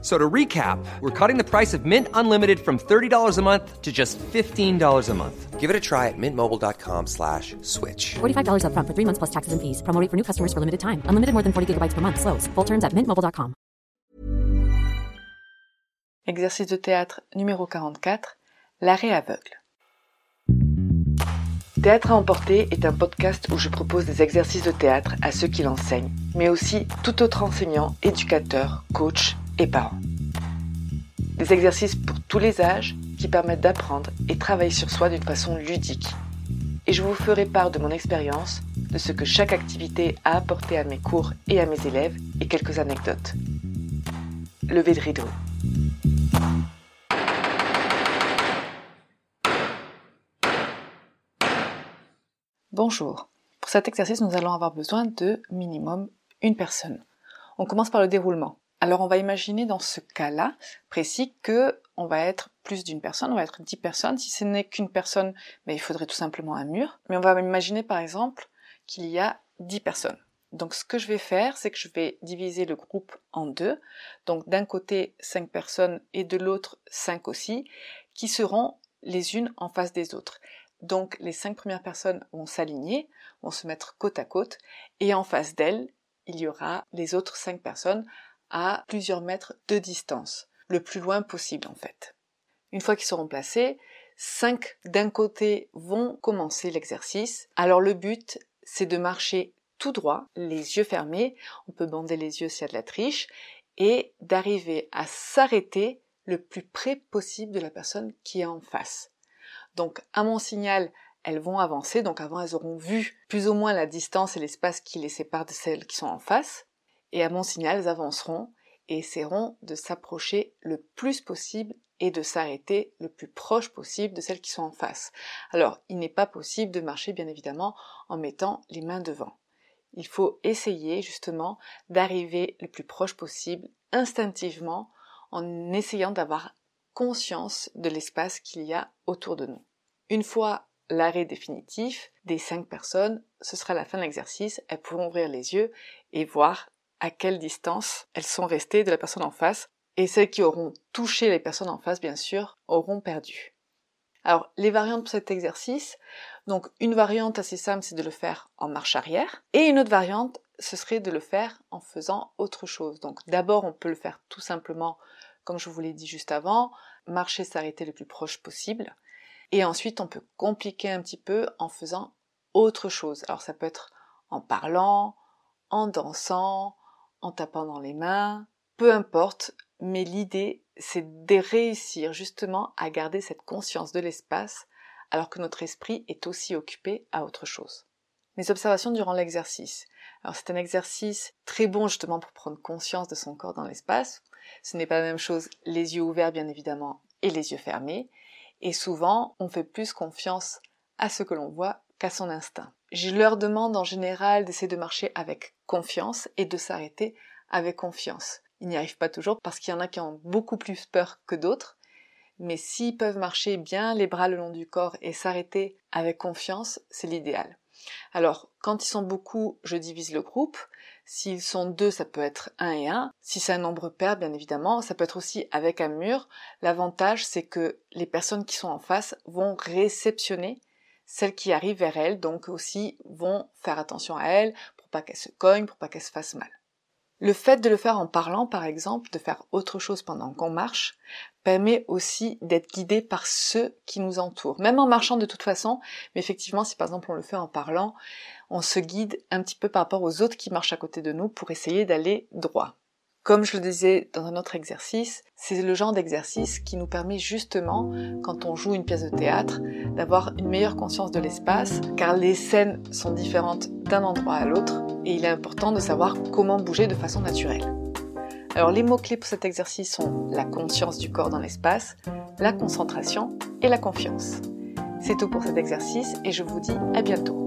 So to recap, we're cutting the price of Mint Unlimited from $30 a month to just $15 a month. Give it a try at mintmobile.com slash switch. $45 upfront for three months plus taxes and fees. Promo rate for new customers for limited time. Unlimited more than 40 gigabytes per month. Slows. Full terms at mintmobile.com. Exercice de théâtre numéro 44. L'arrêt aveugle. Théâtre à emporter est un podcast où je propose des exercices de théâtre à ceux qui l'enseignent, mais aussi tout autre enseignant, éducateur, coach et parents. Des exercices pour tous les âges qui permettent d'apprendre et travailler sur soi d'une façon ludique. Et je vous ferai part de mon expérience, de ce que chaque activité a apporté à mes cours et à mes élèves et quelques anecdotes. Levez de rideau. Bonjour. Pour cet exercice, nous allons avoir besoin de minimum une personne. On commence par le déroulement. Alors on va imaginer dans ce cas-là précis que on va être plus d'une personne, on va être dix personnes. Si ce n'est qu'une personne, ben, il faudrait tout simplement un mur. Mais on va imaginer par exemple qu'il y a dix personnes. Donc ce que je vais faire, c'est que je vais diviser le groupe en deux. Donc d'un côté cinq personnes et de l'autre cinq aussi, qui seront les unes en face des autres. Donc les cinq premières personnes vont s'aligner, vont se mettre côte à côte, et en face d'elles, il y aura les autres cinq personnes à plusieurs mètres de distance, le plus loin possible en fait. Une fois qu'ils seront placés, cinq d'un côté vont commencer l'exercice. Alors le but, c'est de marcher tout droit, les yeux fermés, on peut bander les yeux s'il y a de la triche, et d'arriver à s'arrêter le plus près possible de la personne qui est en face. Donc à mon signal, elles vont avancer, donc avant elles auront vu plus ou moins la distance et l'espace qui les sépare de celles qui sont en face et à mon signal, elles avanceront et essaieront de s'approcher le plus possible et de s'arrêter le plus proche possible de celles qui sont en face. Alors, il n'est pas possible de marcher, bien évidemment, en mettant les mains devant. Il faut essayer, justement, d'arriver le plus proche possible, instinctivement, en essayant d'avoir conscience de l'espace qu'il y a autour de nous. Une fois l'arrêt définitif des cinq personnes, ce sera la fin de l'exercice, elles pourront ouvrir les yeux et voir à quelle distance elles sont restées de la personne en face, et celles qui auront touché les personnes en face, bien sûr, auront perdu. Alors, les variantes pour cet exercice, donc une variante assez simple, c'est de le faire en marche arrière, et une autre variante, ce serait de le faire en faisant autre chose. Donc d'abord, on peut le faire tout simplement, comme je vous l'ai dit juste avant, marcher, s'arrêter le plus proche possible, et ensuite on peut compliquer un petit peu en faisant autre chose. Alors ça peut être en parlant, en dansant, en tapant dans les mains, peu importe, mais l'idée c'est de réussir justement à garder cette conscience de l'espace alors que notre esprit est aussi occupé à autre chose. Mes observations durant l'exercice. Alors c'est un exercice très bon justement pour prendre conscience de son corps dans l'espace. Ce n'est pas la même chose les yeux ouverts bien évidemment et les yeux fermés. Et souvent on fait plus confiance à ce que l'on voit qu'à son instinct. Je leur demande en général d'essayer de marcher avec confiance et de s'arrêter avec confiance. Ils n'y arrivent pas toujours parce qu'il y en a qui ont beaucoup plus peur que d'autres, mais s'ils peuvent marcher bien les bras le long du corps et s'arrêter avec confiance, c'est l'idéal. Alors, quand ils sont beaucoup, je divise le groupe. S'ils sont deux, ça peut être un et un. Si c'est un nombre pair, bien évidemment, ça peut être aussi avec un mur. L'avantage, c'est que les personnes qui sont en face vont réceptionner celles qui arrivent vers elles, donc aussi vont faire attention à elles pour pas qu'elles se cognent, pour pas qu'elles se fassent mal. Le fait de le faire en parlant, par exemple, de faire autre chose pendant qu'on marche, permet aussi d'être guidé par ceux qui nous entourent. Même en marchant de toute façon, mais effectivement, si par exemple on le fait en parlant, on se guide un petit peu par rapport aux autres qui marchent à côté de nous pour essayer d'aller droit. Comme je le disais dans un autre exercice, c'est le genre d'exercice qui nous permet justement, quand on joue une pièce de théâtre, d'avoir une meilleure conscience de l'espace, car les scènes sont différentes d'un endroit à l'autre, et il est important de savoir comment bouger de façon naturelle. Alors les mots-clés pour cet exercice sont la conscience du corps dans l'espace, la concentration et la confiance. C'est tout pour cet exercice et je vous dis à bientôt.